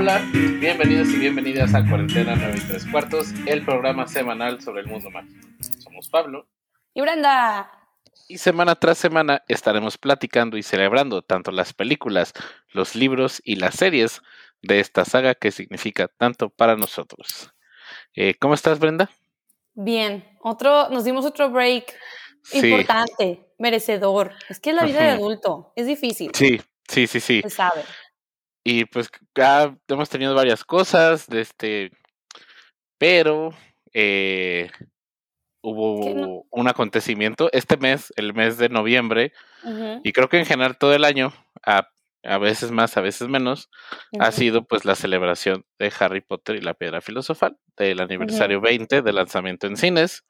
Hola, bienvenidos y bienvenidas a Cuarentena 9 y 3 cuartos, el programa semanal sobre el mundo mágico. Somos Pablo. Y Brenda. Y semana tras semana estaremos platicando y celebrando tanto las películas, los libros y las series de esta saga que significa tanto para nosotros. Eh, ¿Cómo estás, Brenda? Bien, otro, nos dimos otro break importante, merecedor. Es que la vida de adulto es difícil. Sí, sí, sí, sí. Se sabe. Y pues ya hemos tenido varias cosas de este, pero eh, hubo un acontecimiento este mes, el mes de noviembre, y creo que en general todo el año, a, a veces más, a veces menos, ha sido pues la celebración de Harry Potter y la Piedra Filosofal, del aniversario 20 del lanzamiento en cines.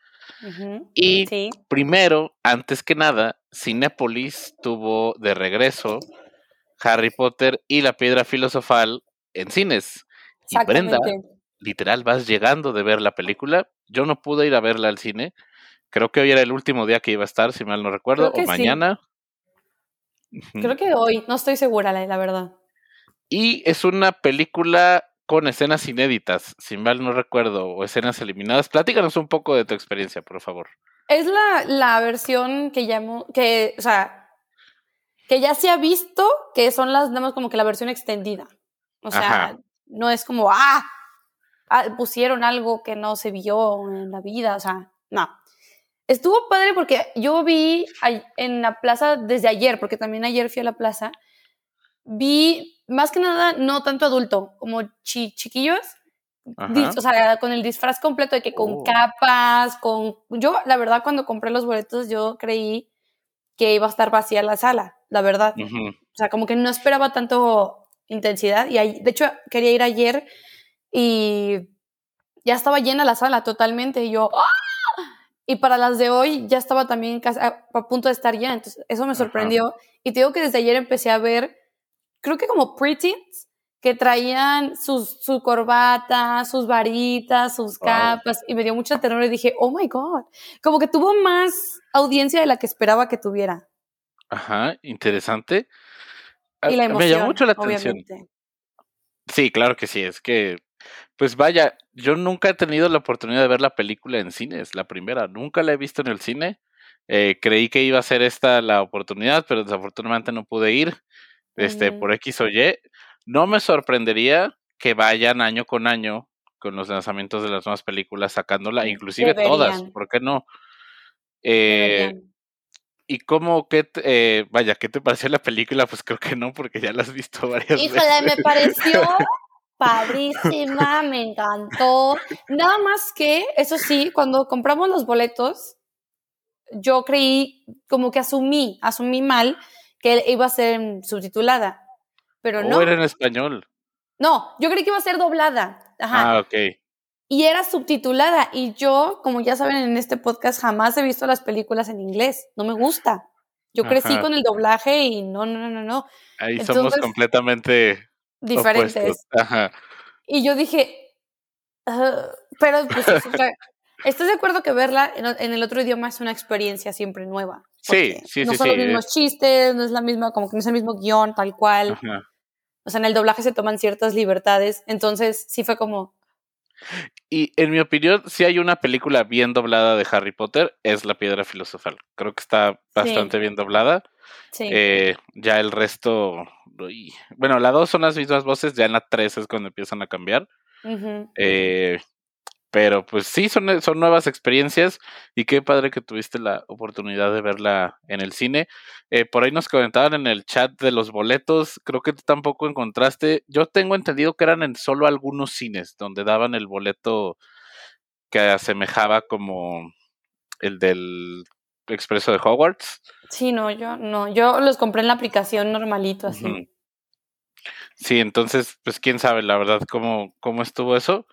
Y primero, antes que nada, Cinépolis tuvo de regreso Harry Potter y la Piedra Filosofal en cines. Y Brenda, literal, vas llegando de ver la película. Yo no pude ir a verla al cine. Creo que hoy era el último día que iba a estar, si mal no recuerdo, o mañana. Creo que hoy, no estoy segura, la, verdad. Y es una película con escenas inéditas, si mal no recuerdo, o escenas eliminadas. Platícanos un poco de tu experiencia, por favor. Es la, la versión que llamo, que, o sea, que ya se ha visto que son las, digamos, como que la versión extendida. O sea, no es como, ah, ah, pusieron algo que no se vio en la vida, o sea, no. Estuvo padre porque yo vi en la plaza desde ayer, porque también ayer fui a la plaza, vi más que nada no tanto adulto, como chiquillos, o sea, con el disfraz completo de que con oh. capas, con... Yo, la verdad, cuando compré los boletos, yo creí que iba a estar vacía la sala la verdad. O sea, como que no esperaba tanto intensidad. Y de hecho, quería ir ayer y ya estaba llena la sala totalmente. Y yo, ¡ah! Y para las de hoy ya estaba también casi a, punto de estar llena. Entonces, eso me sorprendió. Y te digo que desde ayer empecé a ver, creo que como preteens, que traían sus, su corbata, sus varitas, sus capas, y me dio mucha terror y dije, oh my God, como que tuvo más audiencia de la que esperaba que tuviera. Ajá, interesante. Ah, y la emoción, Me llamó mucho la atención. Sí, claro que sí, es que, pues vaya, yo nunca he tenido la oportunidad de ver la película en cines, la primera, nunca la he visto en el cine. Eh, creí que iba a ser esta la oportunidad, pero desafortunadamente no pude ir, este, por X o Y. No me sorprendería que vayan año con año con los lanzamientos de las nuevas películas sacándola, inclusive todas, ¿por qué no? Eh, ¿Y cómo, qué, eh, vaya, qué te pareció la película? Pues creo que no, porque ya la has visto varias veces. Híjole, me pareció padrísima, me encantó. Nada más que, eso sí, cuando compramos los boletos, yo creí, como que asumí, asumí mal que iba a ser subtitulada, pero no. ¿O era en español? No, yo creí que iba a ser doblada. Ajá. Ah, ok y era subtitulada. Y yo, como ya saben en este podcast, jamás he visto las películas en inglés. No me gusta. Yo crecí con el doblaje y no, no, no, no. Ahí somos completamente diferentes. Ajá. Y yo dije, pero pues, ¿estás de acuerdo que verla en, el otro idioma es una experiencia siempre nueva? Sí, sí, sí. No son los mismos chistes, no es la misma, como que no es el mismo guion, tal cual. O sea, en el doblaje se toman ciertas libertades. Entonces, sí fue como, y en mi opinión, si hay una película bien doblada de Harry Potter, es La Piedra Filosofal. Creo que está bastante bien doblada. Eh, ya el resto. bueno, la dos son las mismas voces, ya en la tres es cuando empiezan a cambiar. eh, pero pues sí, son, son nuevas experiencias y qué padre que tuviste la oportunidad de verla en el cine. Eh, por ahí nos comentaban en el chat de los boletos, creo que tú tampoco encontraste. Yo tengo entendido que eran en solo algunos cines donde daban el boleto que asemejaba como el del expreso de Hogwarts. Sí, no, yo no, yo los compré en la aplicación normalito así. Sí, entonces, pues quién sabe la verdad cómo, cómo estuvo eso.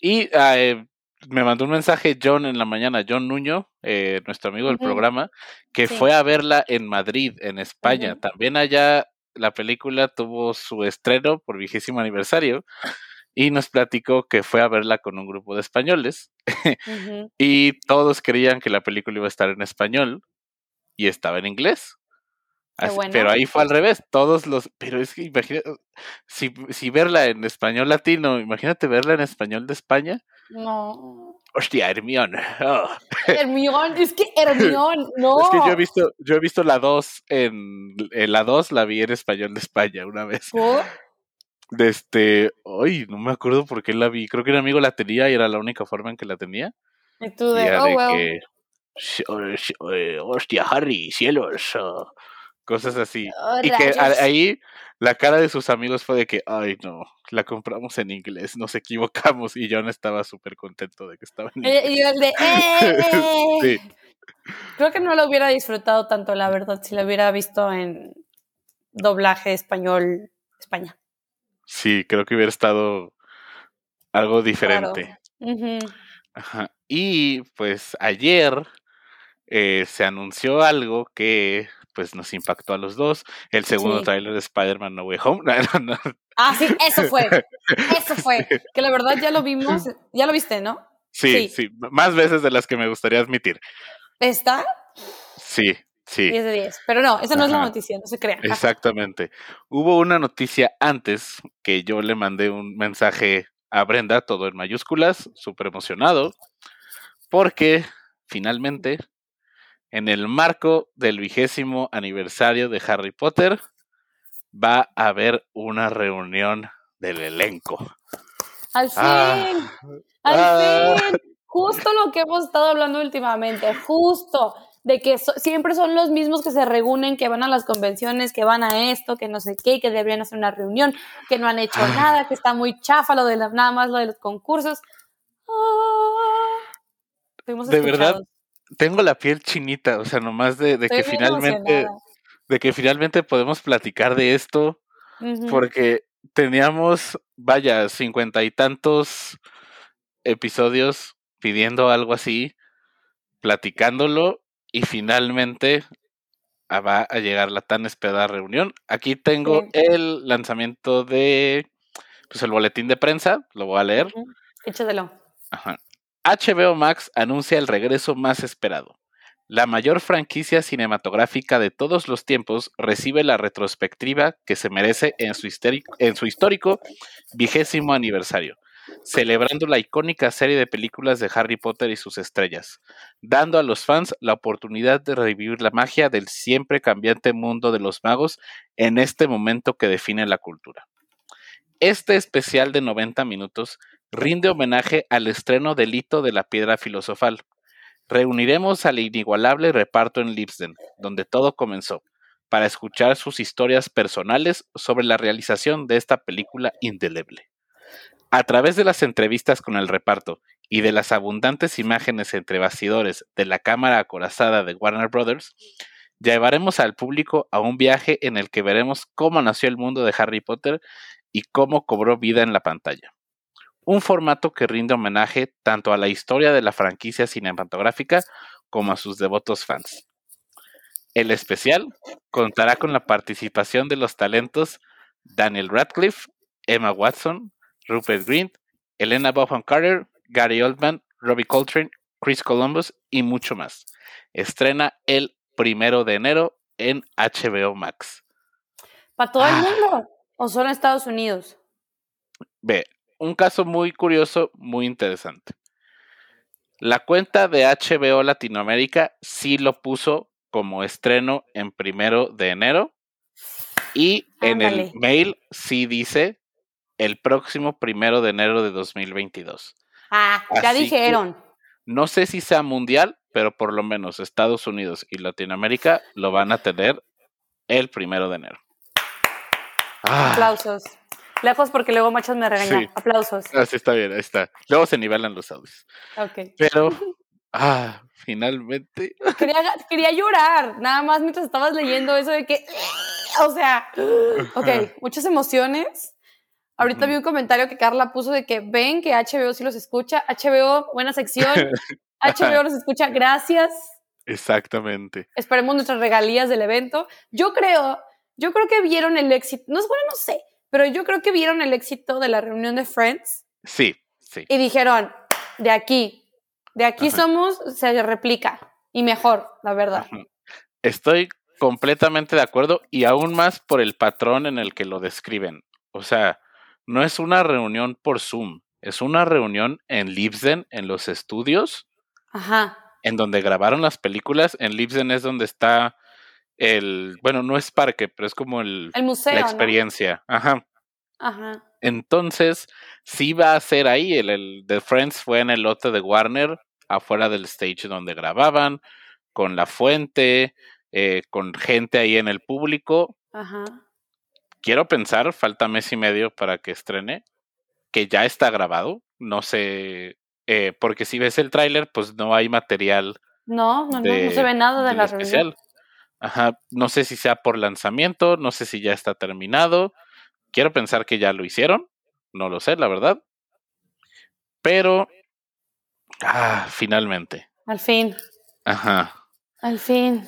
Y ah, eh, me mandó un mensaje John en la mañana, John Nuño, eh, nuestro amigo del programa, que fue a verla en Madrid, en España. También allá la película tuvo su estreno por vigésimo aniversario y nos platicó que fue a verla con un grupo de españoles y todos creían que la película iba a estar en español y estaba en inglés. Pero ahí fue al revés, todos los, pero es que imagínate, si, si verla en español latino, imagínate verla en español de España. No. Hostia, Hermión. Oh. Hermión, es que Hermión, no. Es que yo he visto, yo he visto la 2 en, la 2 la vi en español de España una vez. De este, ay, no me acuerdo por qué la vi. Creo que un amigo la tenía y era la única forma en que la tenía. Y tú de, oh, que, eh, hostia, Harry, cielos. Oh" cosas así. Oh, y que ahí la cara de sus amigos fue de que, ay no, la compramos en inglés, nos equivocamos y John estaba súper contento de que estaba en inglés. Y el de, ¡Eh! Creo que no lo hubiera disfrutado tanto, la verdad, si lo hubiera visto en doblaje español España. Sí, creo que hubiera estado algo diferente. Y pues ayer eh, se anunció algo que pues nos impactó a los dos. El segundo trailer tráiler de Spider-Man No Way Home. Ah, sí, eso fue. Eso fue. Que la verdad ya lo vimos. Ya lo viste, ¿no? Sí, sí, Más veces de las que me gustaría admitir. ¿Está? Sí, sí. 10 de 10. Pero no, esa no es la noticia, no se crean. Exactamente. Hubo una noticia antes que yo le mandé un mensaje a Brenda, todo en mayúsculas, súper emocionado, porque finalmente en el marco del vigésimo aniversario de Harry Potter, va a haber una reunión del elenco. Al ah. fin, al ah. fin, justo lo que hemos estado hablando últimamente, justo de que siempre son los mismos que se reúnen, que van a las convenciones, que van a esto, que no sé qué, que deberían hacer una reunión, que no han hecho ah. nada, que está muy chafa lo de nada más lo de los concursos. de verdad, tengo la piel chinita, o sea, nomás de, de que finalmente, de que finalmente podemos platicar de esto, porque teníamos, vaya, cincuenta y tantos episodios pidiendo algo así, platicándolo, y finalmente ah, va a llegar la tan esperada reunión. Aquí tengo el lanzamiento de, pues el boletín de prensa, lo voy a leer. Échatelo. Ajá. HBO Max anuncia el regreso más esperado. La mayor franquicia cinematográfica de todos los tiempos recibe la retrospectiva que se merece en su, histórico vigésimo aniversario, celebrando la icónica serie de películas de Harry Potter y sus estrellas, dando a los fans la oportunidad de revivir la magia del siempre cambiante mundo de los magos en este momento que define la cultura. Este especial de 90 minutos rinde homenaje al estreno del hito de la piedra filosofal. Reuniremos al inigualable reparto en Lipsden, donde todo comenzó, para escuchar sus historias personales sobre la realización de esta película indeleble. A través de las entrevistas con el reparto y de las abundantes imágenes entre bastidores de la cámara acorazada de Warner Brothers, llevaremos al público a un viaje en el que veremos cómo nació el mundo de Harry Potter y cómo cobró vida en la pantalla un formato que rinde homenaje tanto a la historia de la franquicia cinematográfica como a sus devotos fans. El especial contará con la participación de los talentos Daniel Radcliffe, Emma Watson, Rupert Grint, Elena Bonham Carter, Gary Oldman, Robbie Coltrane, Chris Columbus y mucho más. Estrena el primero de enero en HBO Max. ¿Para todo el ah. mundo? ¿O solo en Estados Unidos? Ve, un caso muy curioso, muy interesante. La cuenta de HBO Latinoamérica sí lo puso como estreno en primero de enero y en el mail sí dice el próximo primero de enero de 2022. Ah, ya dijeron. No sé si sea mundial, pero por lo menos Estados Unidos y Latinoamérica lo van a tener el primero de enero. Aplausos. Lejos porque luego Machos me regañan. Aplausos. Así ah, está bien, ahí está. Luego se nivelan los audios. Ok. Pero, ah, finalmente. Quería, quería llorar, nada más mientras estabas leyendo eso de que, o sea, ok, muchas emociones. Ahorita vi un comentario que Carla puso de que ven que HBO sí los escucha. HBO, buena sección. HBO los escucha, gracias. Exactamente. Esperemos nuestras regalías del evento. Yo creo, yo creo que vieron el éxito. No es bueno, no sé pero yo creo que vieron el éxito de la reunión de Friends. Sí, sí. Y dijeron, de aquí, de aquí somos, se replica. Y mejor, la verdad. Estoy completamente de acuerdo y aún más por el patrón en el que lo describen. O sea, no es una reunión por Zoom, es una reunión en Libsden, en los estudios, Ajá. en donde grabaron las películas. En Libsden es donde está el, bueno, no es parque, pero es como el, el museo, la experiencia. Ajá. Ajá. Entonces, sí va a ser ahí. El, el The Friends fue en el lote de Warner, afuera del stage donde grababan, con la fuente, eh, con gente ahí en el público. Ajá. Quiero pensar, falta mes y medio para que estrene, que ya está grabado. No sé, eh, porque si ves el tráiler, pues no hay material. No, no, no, no se ve nada de la especial. reunión. Ajá, no sé si sea por lanzamiento, no sé si ya está terminado. Quiero pensar que ya lo hicieron, no lo sé, la verdad. Pero, ah, finalmente. Al fin. Ajá. Al fin.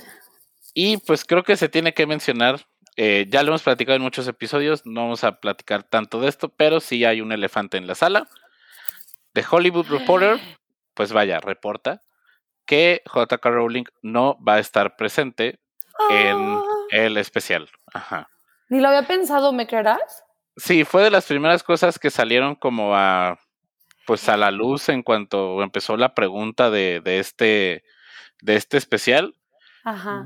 Y pues creo que se tiene que mencionar, eh, ya lo hemos platicado en muchos episodios, no vamos a platicar tanto de esto, pero sí hay un elefante en la sala. The Hollywood Reporter, pues vaya, reporta que JK Rowling no va a estar presente en Ah. el especial. Ajá. Ni lo había pensado, ¿me creerás? Sí, fue de las primeras cosas que salieron como a pues a la luz en cuanto empezó la pregunta de, de este de este especial. Ajá.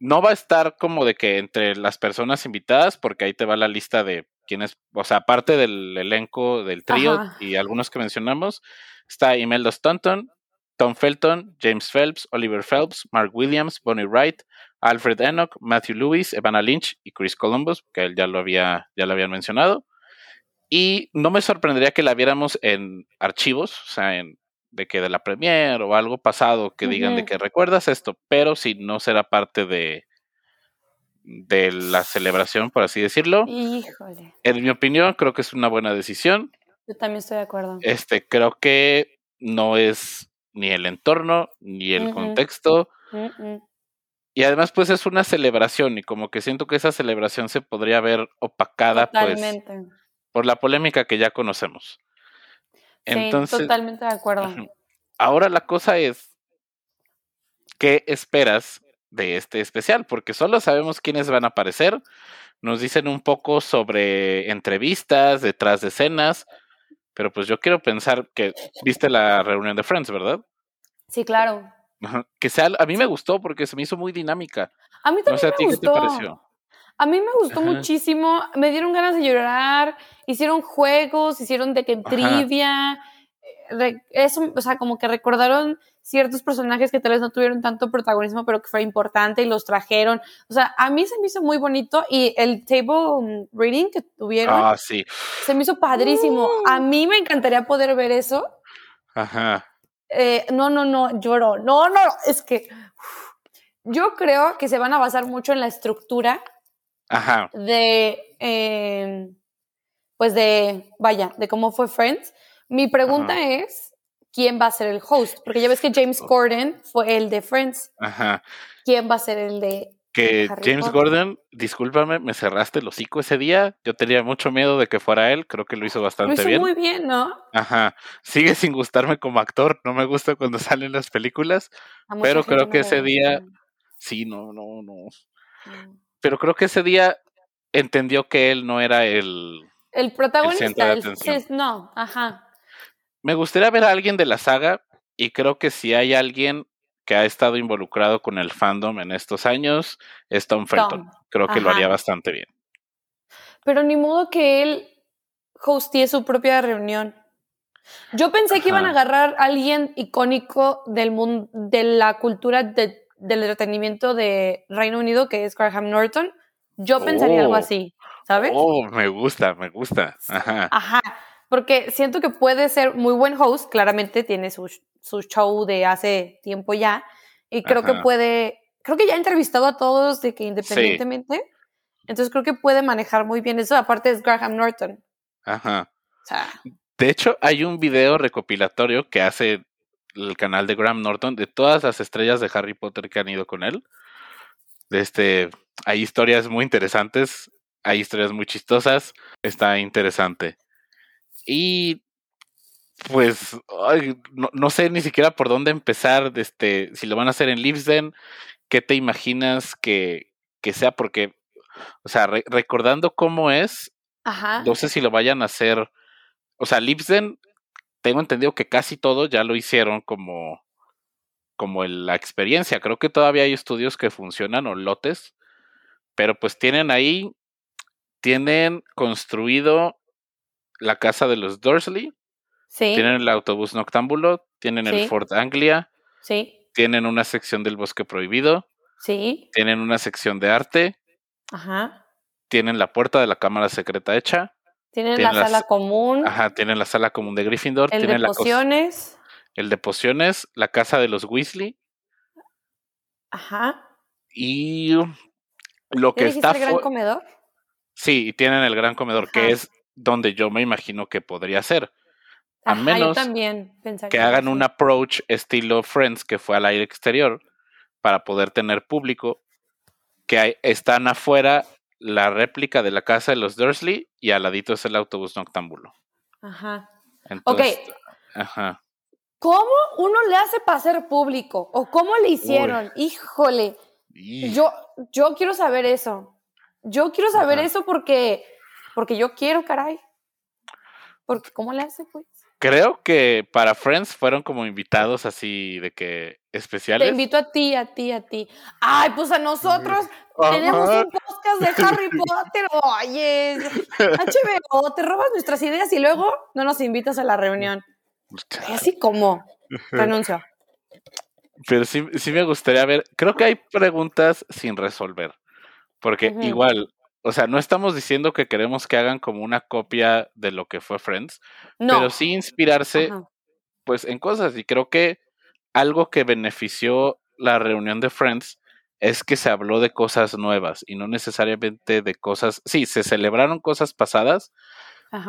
No va a estar como de que entre las personas invitadas, porque ahí te va la lista de quienes, o sea, aparte del elenco del trío Ajá. y algunos que mencionamos, está Imelda Stanton, Tom Felton, James Phelps, Oliver Phelps, Mark Williams, Bonnie Wright, Alfred Enoch, Matthew Lewis, Evana Lynch y Chris Columbus, que él ya lo había, ya lo habían mencionado. Y no me sorprendería que la viéramos en archivos, o sea, en de que de la premier o algo pasado que digan de que recuerdas esto, pero si no será parte de de la celebración, por así decirlo. Híjole. En mi opinión, creo que es una buena decisión. Yo también estoy de acuerdo. Este, creo que no es ni el entorno ni el contexto. Mm, mm. Y además, pues es una celebración y como que siento que esa celebración se podría ver opacada pues por la polémica que ya conocemos. Sí, Entonces, totalmente de acuerdo. Ahora la cosa es, ¿qué esperas de este especial? Porque solo sabemos quiénes van a aparecer. Nos dicen un poco sobre entrevistas, detrás de escenas, pero pues yo quiero pensar que viste la reunión de Friends, ¿verdad? Sí, claro. Que sea, a mí me gustó porque se me hizo muy dinámica. A mí No también a me ti qué te gustó. pareció. A mí me gustó Ajá. muchísimo. Me dieron ganas de llorar. Hicieron juegos, hicieron de que trivia. eh, re- Eso, o sea, como que recordaron ciertos personajes que tal vez no tuvieron tanto protagonismo, pero que fue importante y los trajeron. O sea, a mí se me hizo muy bonito y el table mm, reading que tuvieron Ah, sí. se me hizo padrísimo. Uh. A mí me encantaría poder ver eso. Ajá. Eh, no, no, no, lloro. No, no, es que uf, yo creo que se van a basar mucho en la estructura Ajá. de, eh, pues de, vaya, de cómo fue Friends. Mi pregunta Ajá. es, ¿quién va a ser el host? Porque ya ves que James Corden fue el de Friends. Ajá. ¿Quién va a ser el de Que Harry James Potter? Gordon, discúlpame, me cerraste el hocico ese día. Yo tenía mucho miedo de que fuera él. Creo que lo hizo Lo bastante hizo bien. muy bien, ¿no? Ajá. Sigue sin gustarme como actor. No me gusta cuando salen las películas. Pero creo que ese día. Sí, no, no, no. Mm. Pero creo que ese día entendió que él no era el. El centro protagonista, de el- atención. sí, no, ajá. Me gustaría ver a alguien de la saga. Y creo que si hay alguien que ha estado involucrado con el fandom en estos años, es Tom Felton. Tom, Creo que lo haría bastante bien. Pero ni modo que él hostee su propia reunión. Yo pensé que iban a agarrar a alguien icónico del mundo, de la cultura de- del entretenimiento de Reino Unido, que es Graham Norton. Yo pensaría algo Oh. así, ¿sabes? Oh, me gusta, me gusta. Ajá. Ajá, porque siento que puede ser muy buen host, claramente tiene su, su show de hace tiempo ya, y creo que puede, creo que ya ha entrevistado a todos de que independientemente, entonces creo que puede manejar muy bien eso, aparte es Graham Norton. Ajá. O sea, De hecho, hay un video recopilatorio que hace el canal de Graham Norton de todas las estrellas de Harry Potter que han ido con él. Este, hay historias muy interesantes, hay historias muy chistosas, está interesante. Y pues ay, no, no sé ni siquiera por dónde empezar, este, si lo van a hacer en Livesden, ¿qué te imaginas que, que sea porque, o sea, recordando cómo es, no sé si lo vayan a hacer, o sea, Lipsen, tengo entendido que casi todo ya lo hicieron como, como la experiencia. Creo que todavía hay estudios que funcionan o lotes, pero pues tienen ahí, tienen construido la casa de los Dursley, tienen el autobús noctámbulo, tienen el Fort Anglia, sí. tienen una sección del bosque prohibido, sí. tienen una sección de arte, Ajá. tienen la puerta de la cámara secreta hecha, tienen, la sala común, ajá, tienen la sala común de Gryffindor, el tienen de pociones, el de pociones, la casa de los Weasley, ajá, y lo que está el gran comedor? Sí, y tienen el gran comedor, que es donde yo me imagino que podría ser. A menos también que hagan un approach estilo Friends que fue al aire exterior para poder tener público, que están afuera la réplica de la casa de los Dursley y al ladito es el autobús noctámbulo. Ajá. Entonces, Ajá. ¿Cómo uno le hace para ser público? ¿O cómo le hicieron? Híjole. Yo, yo quiero saber eso. Yo quiero saber eso porque, porque yo quiero, caray. Porque, ¿cómo le hace, pues? Creo que para Friends fueron como invitados así de que especiales. Te invito a ti, a ti, a ti. Ay, pues a nosotros tenemos un podcast de Harry Potter. Oye, HBO, te robas nuestras ideas y luego no nos invitas a la reunión. así como renuncio. Pero sí, sí me gustaría ver. Creo que hay preguntas sin resolver. Porque igual, o sea, no estamos diciendo que queremos que hagan como una copia de lo que fue Friends, pero sí inspirarse pues en cosas y creo que algo que benefició la reunión de Friends es que se habló de cosas nuevas y no necesariamente de cosas, sí, se celebraron cosas pasadas,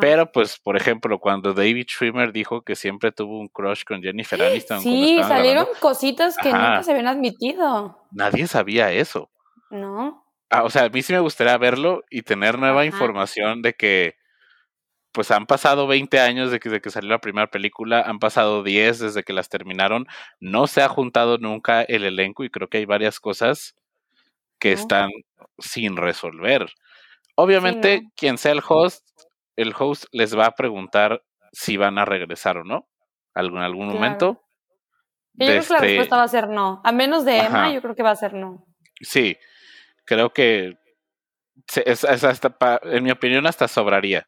pero pues por ejemplo cuando David Schwimmer dijo que siempre tuvo un crush con Jennifer Aniston. Sí, salieron cositas que nunca se habían admitido. Nadie sabía eso. No. Ah, o sea, a mí sí me gustaría verlo y tener nueva información de que, pues han pasado 20 años de que, que salió la primera película, han pasado 10 desde que las terminaron, no se ha juntado nunca el elenco y creo que hay varias cosas que están sin resolver. Obviamente, quien sea el host, el host les va a preguntar si van a regresar o no, algún algún momento. Yo creo que la este respuesta va a ser no. A menos de Emma, yo creo que va a ser no. Sí, creo que es, hasta en mi opinión hasta sobraría.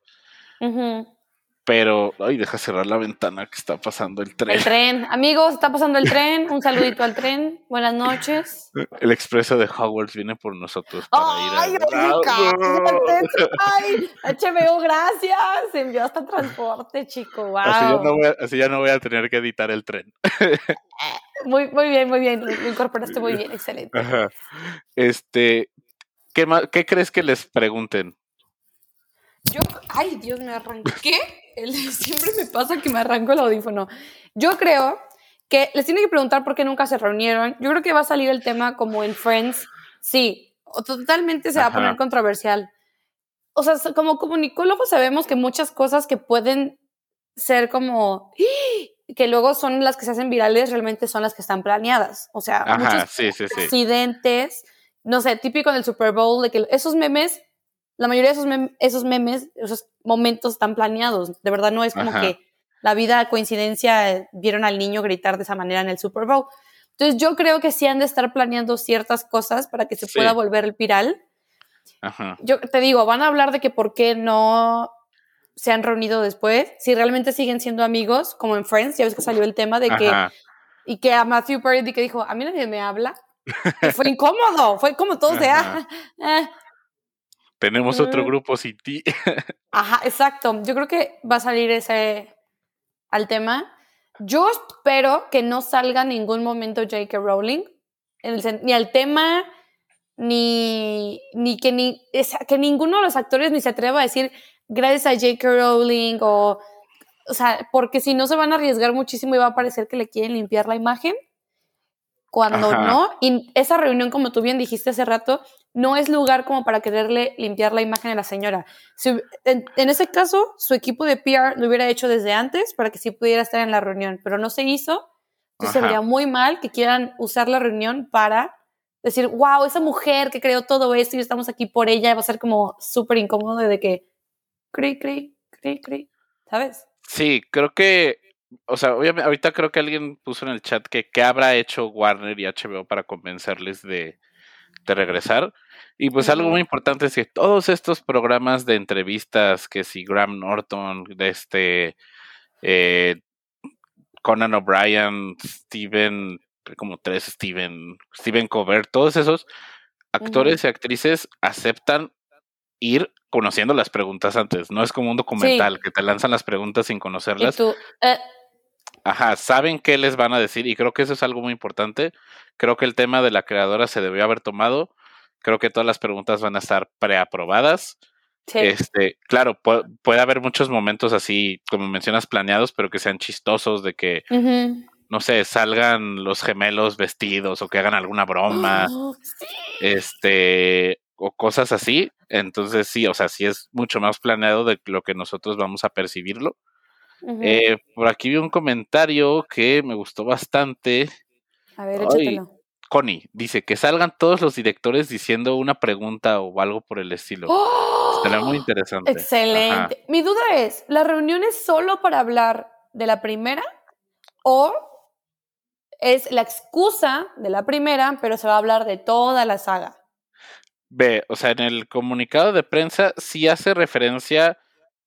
Pero, ay, deja cerrar la ventana que está pasando el tren. El tren. Amigos, está pasando el tren. Un saludito al tren. Buenas noches. El expreso de Hogwarts viene por nosotros. Para ¡Ay, ir a... ¡Ay, HBO, gracias! envió hasta transporte, chico. Wow. Así ya, no voy a, así ya no voy a tener que editar el tren. Muy, muy bien, muy bien. Lo incorporaste muy bien. Excelente. Este, ¿qué, ¿qué crees que les pregunten? Yo, ay, Dios, me arranqué. siempre me pasa que me arranco el audífono. Yo creo que les tiene que preguntar por qué nunca se reunieron. Yo creo que va a salir el tema como en Friends. Sí, totalmente se va a poner controversial. O sea, como comunicólogos sabemos que muchas cosas que pueden ser como que luego son las que se hacen virales realmente son las que están planeadas. O sea, muchos accidentes, no sé, típico del Super Bowl, de que esos memes la mayoría de esos, esos memes, esos momentos están planeados. De verdad no es como que la vida coincidencia vieron al niño gritar de esa manera en el Super Bowl. Entonces yo creo que sí han de estar planeando ciertas cosas para que se pueda volver el viral. Yo te digo, van a hablar de que por qué no se han reunido después, si realmente siguen siendo amigos, como en Friends, ya ves que salió el tema de que, y que a Matthew Perry que dijo, a mí nadie me habla. fue incómodo, fue como todos de, ah, ah, tenemos otro grupo sin ti. Ajá, exacto. Yo creo que va a salir ese al tema. Yo espero que no salga en ningún momento J.K. Rowling, ni al tema, ni, ni, que, ni que ninguno de los actores ni se atreva a decir gracias a J.K. Rowling o, o sea, porque si no se van a arriesgar muchísimo y va a parecer que le quieren limpiar la imagen cuando no, y esa reunión, como tú bien dijiste hace rato, no es lugar como para quererle limpiar la imagen a la señora. en, ese caso, su equipo de PR lo hubiera hecho desde antes para que sí pudiera estar en la reunión, pero no se hizo. Entonces sería muy mal que quieran usar la reunión para decir, wow, esa mujer que creó todo esto y estamos aquí por ella, va a ser como súper incómodo de que, cri, cri, cri, cri, ¿sabes? Sí, creo que, o sea, obviamente, ahorita creo que alguien puso en el chat que qué habrá hecho Warner y HBO para convencerles de, de regresar. Y pues algo muy importante es que todos estos programas de entrevistas, que si Graham Norton, de este eh, Conan O'Brien, Steven, como tres Steven, Steven Colbert, todos esos actores y actrices aceptan ir conociendo las preguntas antes. No es como un documental que te lanzan las preguntas sin conocerlas. Eh. Ajá, saben qué les van a decir y creo que eso es algo muy importante. Creo que el tema de la creadora se debió haber tomado. Creo que todas las preguntas van a estar preaprobadas. Este, claro, puede, haber muchos momentos así, como mencionas, planeados, pero que sean chistosos, de que, no sé, salgan los gemelos vestidos o que hagan alguna broma, oh, este, o cosas así. Entonces, sí, o sea, sí es mucho más planeado de lo que nosotros vamos a percibirlo. Eh, por aquí vi un comentario que me gustó bastante. A ver, échatelo. Connie dice que salgan todos los directores diciendo una pregunta o algo por el estilo. ¡Oh! Será muy interesante. Excelente. Mi duda es, ¿la reunión es solo para hablar de la primera o es la excusa de la primera, pero se va a hablar de toda la saga? Ve, o sea, en el comunicado de prensa sí hace referencia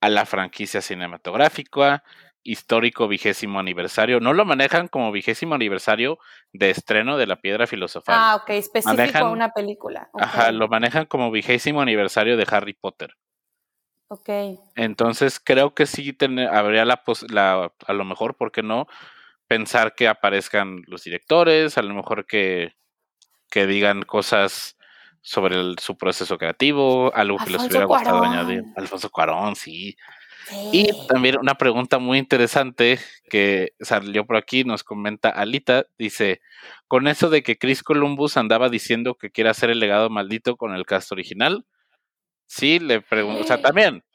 a la franquicia cinematográfica, histórico vigésimo aniversario. No lo manejan como vigésimo aniversario de estreno de La Piedra Filosofal. Ah, ok, específico a una película. Ajá, lo manejan como vigésimo aniversario de Harry Potter. Ok. Entonces creo que sí habría la, la, a lo mejor, ¿por qué no? Pensar que aparezcan los directores, a lo mejor que, que digan cosas sobre su proceso creativo, algo que les hubiera gustado añadir. Alfonso Cuarón, sí. Y también una pregunta muy interesante que salió por aquí, nos comenta Alita, dice, con eso de que Chris Columbus andaba diciendo que quiere hacer el legado maldito con el cast original, sí, le pregunto, o sea, también,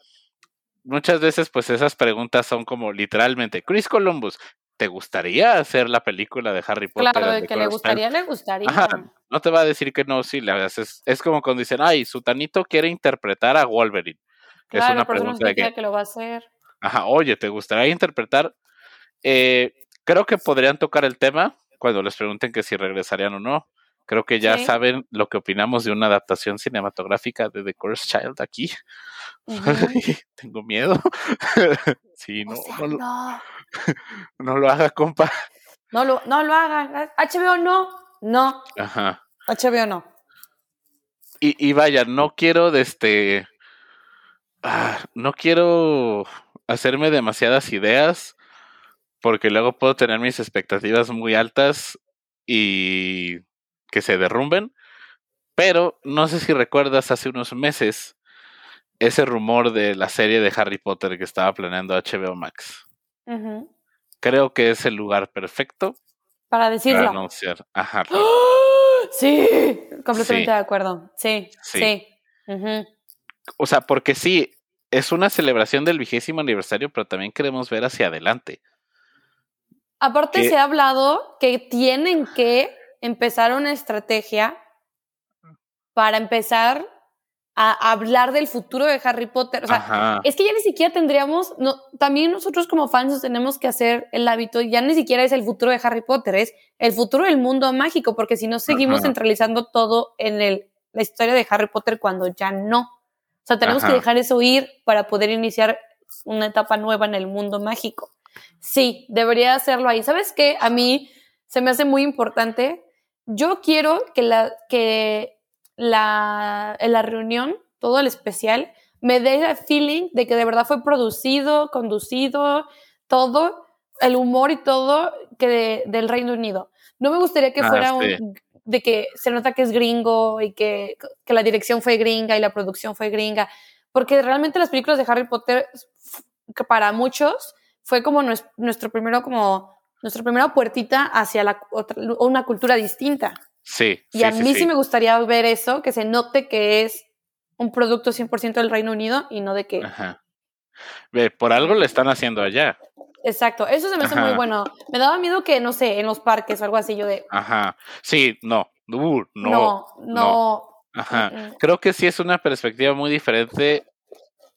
muchas veces pues esas preguntas son como literalmente, Chris Columbus, ¿te gustaría hacer la película de Harry Potter? Claro, de que le gustaría, le gustaría. no te va a decir que no, sí, le haces, es como cuando dicen, ay, Sutanito quiere interpretar a Wolverine es una pregunta de que, lo va a hacer. Ajá, oye, ¿te gustaría interpretar? Eh, creo que podrían tocar el tema cuando les pregunten que si regresarían o no. Creo que ya saben lo que opinamos de una adaptación cinematográfica de The Cursed Child aquí. Tengo miedo. sí, no, no, Lo, haga, compa. No lo, no lo haga. HBO no. No. Ajá. HBO no. Y, y vaya, no quiero de este Ah, no quiero hacerme demasiadas ideas porque luego puedo tener mis expectativas muy altas y que se derrumben. Pero no sé si recuerdas hace unos meses ese rumor de la serie de Harry Potter que estaba planeando HBO Max. Creo que es el lugar perfecto para decirlo. Para anunciar. Ajá. Sí, completamente de acuerdo. Sí, sí. O sea, porque sí, es una celebración del vigésimo aniversario, pero también queremos ver hacia adelante. Aparte se ha hablado que tienen que empezar una estrategia para empezar a hablar del futuro de Harry Potter. O sea, es que ya ni siquiera tendríamos, no, también nosotros como fans tenemos que hacer el hábito, ya ni siquiera es el futuro de Harry Potter, es el futuro del mundo mágico, porque si no seguimos centralizando todo en el, la historia de Harry Potter cuando ya no. O sea, tenemos que dejar eso ir para poder iniciar una etapa nueva en el mundo mágico. Sí, debería hacerlo ahí. ¿Sabes qué? A mí se me hace muy importante. Yo quiero que la, que la, en la reunión, todo el especial, me dé el feeling de que de verdad fue producido, conducido, todo, el humor y todo que del Reino Unido. No me gustaría que ah, fuera un de que se nota que es gringo y que, que, la dirección fue gringa y la producción fue gringa, porque realmente las películas de Harry Potter, que para muchos fue como nuestro, primero, como nuestra primera puertita hacia la una cultura distinta. Sí. Y a mí sí, me gustaría ver eso, que se note que es un producto 100% del Reino Unido y no de que... Ajá. Ve, por algo le están haciendo allá. Exacto, eso se me hace muy bueno. Me daba miedo que, no sé, en los parques o algo así, yo de... Ajá, sí, no, Uh, no, no, Ajá. Creo que sí es una perspectiva muy diferente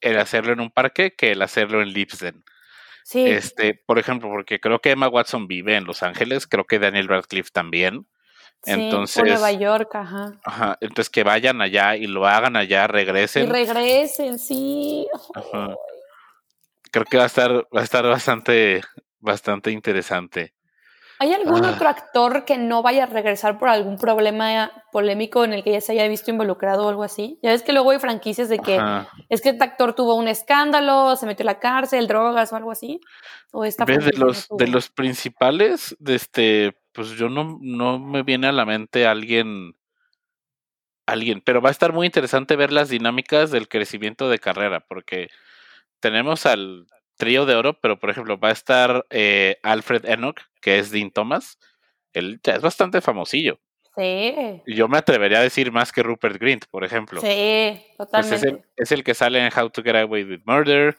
el hacerlo en un parque que el hacerlo en Lipsen. Sí. Este, por ejemplo, porque creo que Emma Watson vive en Los Ángeles, creo que Daniel Radcliffe también. Sí, entonces, Nueva York, ajá. Ajá, entonces que vayan allá y lo hagan allá, regresen. Y regresen, sí. Creo que va a estar, va a estar bastante, bastante interesante. ¿Hay algún ah. otro actor que no vaya a regresar por algún problema polémico en el que ya se haya visto involucrado o algo así? Ya ves que luego hay franquicias de que es que este actor tuvo un escándalo, se metió a la cárcel, drogas o algo así. ¿O esta de los de los principales, de este, pues yo no, no me viene a la mente alguien alguien, pero va a estar muy interesante ver las dinámicas del crecimiento de carrera, porque tenemos al trío de oro, pero por ejemplo va a estar eh, Alfred Enoch, que es Dean Thomas. Él ya es bastante famosillo. Sí. Yo me atrevería a decir más que Rupert Grint, por ejemplo. Sí, totalmente. Pues es, el, que sale en How to Get Away with Murder.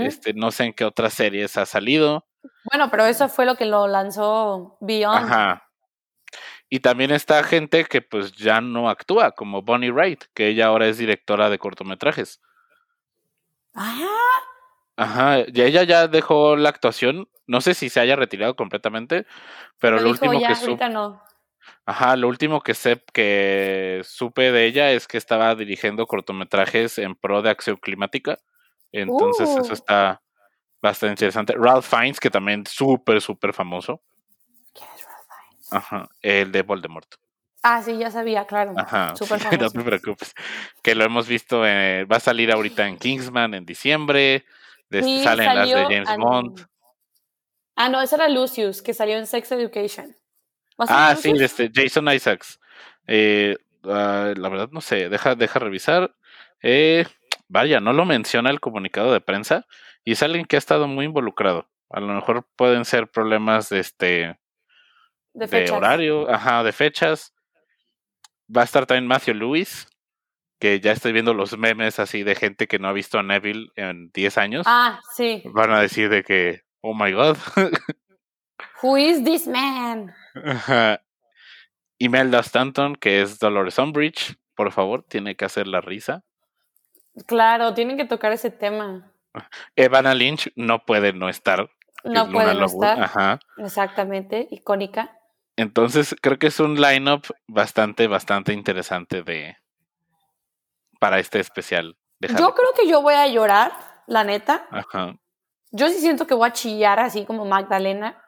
este, no sé en qué otras series ha salido. Bueno, pero eso fue lo que lo lanzó Beyond. Ajá. Y también está gente que pues ya no actúa, como Bonnie Wright, que ella ahora es directora de cortometrajes. Ah, Ajá, y ella ya dejó la actuación. No sé si se haya retirado completamente, pero lo último que supe. Ajá, lo último que sé que supe de ella es que estaba dirigiendo cortometrajes en pro de acción climática. Entonces, eso uh. está bastante interesante. Ralph Fiennes, que también es súper, súper famoso. ¿Quién es Ralph Fiennes? Ajá, el de Voldemort. Ah, sí, ya sabía, claro. Ajá, super famoso. no te preocupes. Que lo hemos visto, va a salir ahorita en Kingsman en diciembre salen las de James Bond. Ah, no, esa era Lucius, que salió en Sex Education. Ah, sí, este, Jason Isaacs. Eh, ah, la verdad no sé, deja, deja revisar. Eh, vaya, no lo menciona el comunicado de prensa y es alguien que ha estado muy involucrado. A lo mejor pueden ser problemas de este de, horario, ajá, de fechas. Va a estar también Matthew Lewis, que ya estoy viendo los memes así de gente que no ha visto a Neville en 10 años. Ah, sí. Van a decir de que, oh my god. Who is this man? Imelda Stanton, que es Dolores Umbridge, por favor, tiene que hacer la risa. Claro, tienen que tocar ese tema. Evana Lynch no puede no estar. No puede no estar. Ajá. Exactamente, icónica. Entonces, creo que es un line-up bastante, bastante interesante de, para este especial. Yo creo que yo voy a llorar, la neta. Ajá. Yo sí siento que voy a chillar así como Magdalena.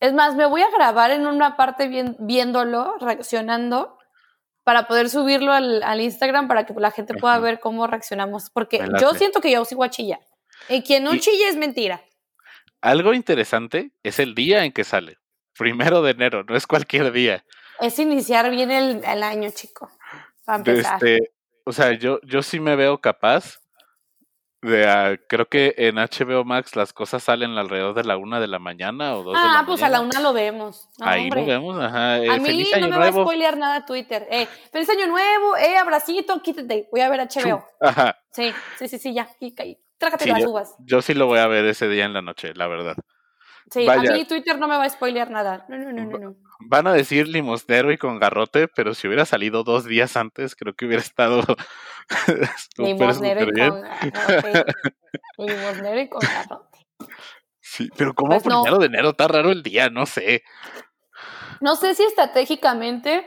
Es más, me voy a grabar en una parte viéndolo, reaccionando, para poder subirlo al, Instagram para que la gente pueda ver cómo reaccionamos. Porque yo siento que yo sí voy a chillar. Y quien no chille es mentira. Algo interesante es el día en que sale. Primero de enero, no es cualquier día. Es iniciar bien el, año, chico. Para empezar. Este, o sea, yo, yo sí me veo capaz de, ah, creo que en HBO Max las cosas salen alrededor de la una de la mañana o dos ah, de la pues a la una lo vemos. Ahí lo vemos, ajá. Eh, a mí no me va a spoilear nada Twitter. Eh, feliz año nuevo, eh, abracito, quítate. Voy a ver HBO. Ajá. Sí, sí, sí, sí, ya. Y, trágate las uvas. Yo sí lo voy a ver ese día en la noche, la verdad. Sí, a mí Twitter no me va a spoilear nada. No, no, no, no, Van a decir limosnero y con garrote, pero si hubiera salido dos días antes, creo que hubiera estado limosnero, y con garrote. limosnero y con garrote. Sí, pero como pues primero de enero está raro el día, no sé. No sé si estratégicamente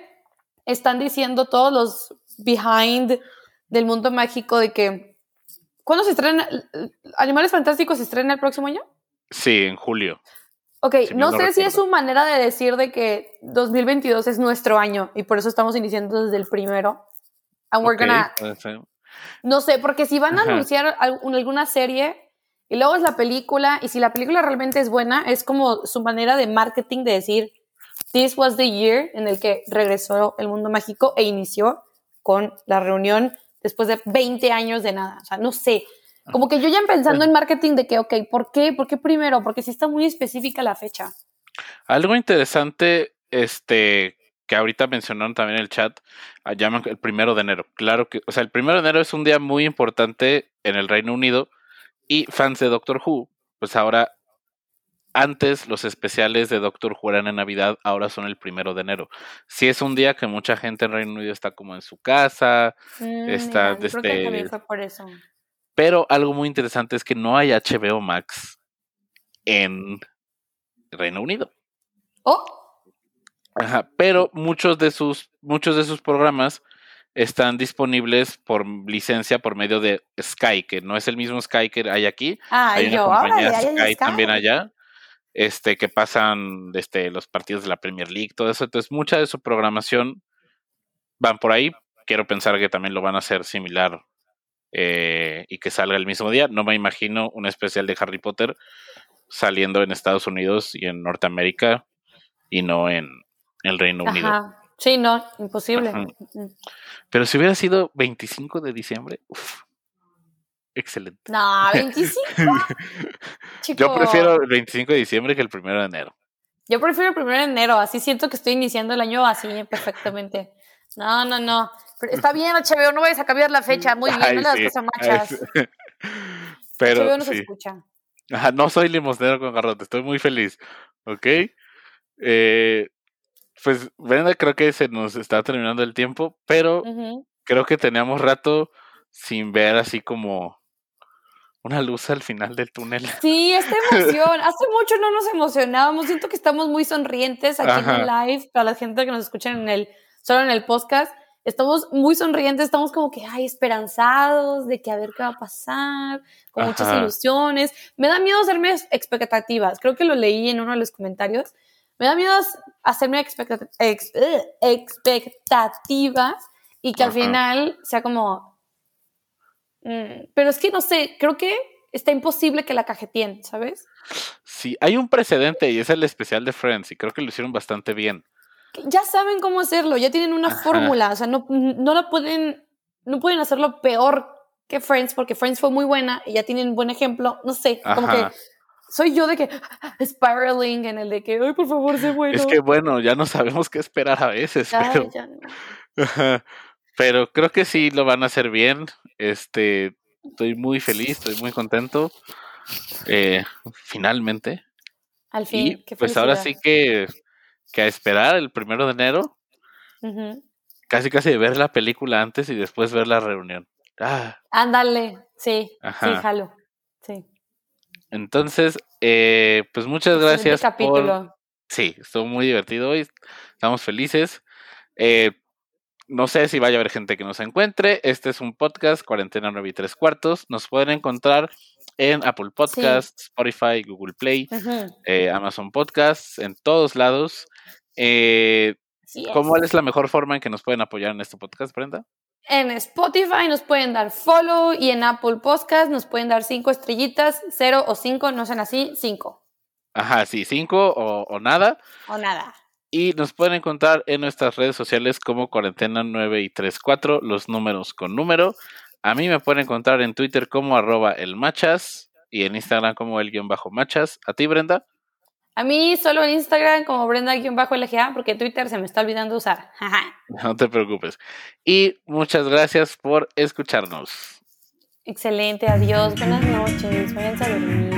están diciendo todos los behind del mundo mágico de que ¿Cuándo se estrena? ¿Animales Fantásticos se estrena el próximo año? Sí, en julio. Ok, no sé si es su manera de decir de que 2022 es nuestro año y por eso estamos iniciando desde el primero. And we're gonna... No sé, porque si van a anunciar alguna serie y luego es la película y si la película realmente es buena, es como su manera de marketing de decir, this was the year en el que regresó el mundo mágico e inició con la reunión después de 20 años de nada. O sea, no sé. Como que yo ya pensando en marketing de que, ok, ¿por qué? ¿Por qué primero? Porque sí está muy específica la fecha. Algo interesante, este, que ahorita mencionaron también en el chat, ah, llaman el primero de enero. Claro que, o sea, el primero de enero es un día muy importante en el Reino Unido y fans de Doctor Who, pues ahora antes los especiales de Doctor Who en Navidad, ahora son el primero de enero. Si es un día que mucha gente en Reino Unido está como en su casa, mm, está desde... por eso. Pero algo muy interesante es que no hay HBO Max en Reino Unido. Oh. Ajá, pero muchos de sus muchos de sus programas están disponibles por licencia por medio de Sky, que no es el mismo Sky que hay aquí. Ah, hay una compañía Sky, también allá, este, que pasan este, los partidos de la Premier League, todo eso. Entonces, mucha de su programación van por ahí. Quiero pensar que también lo van a hacer similar eh, y que salga el mismo día. No me imagino un especial de Harry Potter saliendo en Estados Unidos y en Norteamérica y no en el Reino Unido. Sí, no, imposible. Pero si hubiera sido 25 de diciembre, excelente. No, 25. Yo prefiero el 25 de diciembre que el 1 de enero. Yo prefiero el 1 de enero, así siento que estoy iniciando el año así perfectamente. No, no, no. está bien, HBO, no vayas a cambiar la fecha. Muy bien, no le das cosas machas. Pero, HBO no se escucha. Ajá, no soy limosnero con garrote, estoy muy feliz. ¿Ok? Eh, pues Brenda, creo que se nos está terminando el tiempo, pero creo que teníamos rato sin ver así como una luz al final del túnel. Sí, esta emoción. Hace mucho no nos emocionábamos. Siento que estamos muy sonrientes aquí en el live. Para la gente que nos escucha en el, solo en el podcast, estamos muy sonrientes. Estamos como que, ay, esperanzados de que a ver qué va a pasar, con muchas ilusiones. Me da miedo hacerme expectativas. Creo que lo leí en uno de los comentarios me da miedo hacerme eh, expectativas y que al final sea como... Mm, pero es que no sé, creo que está imposible que la cajeteen, ¿sabes? Sí, hay un precedente y es el especial de Friends y creo que lo hicieron bastante bien. Ya saben cómo hacerlo, ya tienen una fórmula, o sea, no, no la pueden, no pueden hacerlo peor que Friends porque Friends fue muy buena y ya tienen un buen ejemplo, no sé, como que soy yo de que spiraling en el de que, ay, por favor, sé bueno. Es que bueno, ya no sabemos qué esperar a veces, pero... pero creo que sí lo van a hacer bien. Este, estoy muy feliz, estoy muy contento. Eh, finalmente. Al fin. Y, pues ahora sí que, que a esperar el primero de enero. Casi casi de ver la película antes y después ver la reunión. Ah. Ándale, sí, sí, jalo. Sí. Entonces, eh, pues muchas gracias. Por... Sí, estuvo muy divertido hoy. Estamos felices. Eh, no sé si vaya a haber gente que nos encuentre. Este es un podcast, Cuarentena 9 y 3 cuartos. Nos pueden encontrar en Apple Podcasts, Spotify, Google Play, eh, Amazon Podcasts, en todos lados. ¿Cómo es la mejor forma en que nos pueden apoyar en este podcast, Brenda? En Spotify nos pueden dar follow y en Apple Podcast nos pueden dar cinco estrellitas, cero o cinco, no sean así, cinco. Ajá, sí, cinco o, nada. O nada. Y nos pueden encontrar en nuestras redes sociales como Cuarentena 9 y 34, los números con número. A mí me pueden encontrar en Twitter como arroba el machas y en Instagram como el guion bajo machas. ¿A ti, Brenda? A mí solo en Instagram como Brenda-LGA porque Twitter se me está olvidando usar. no te preocupes. Y muchas gracias por escucharnos. Excelente, adiós, buenas noches, váyanse a dormir.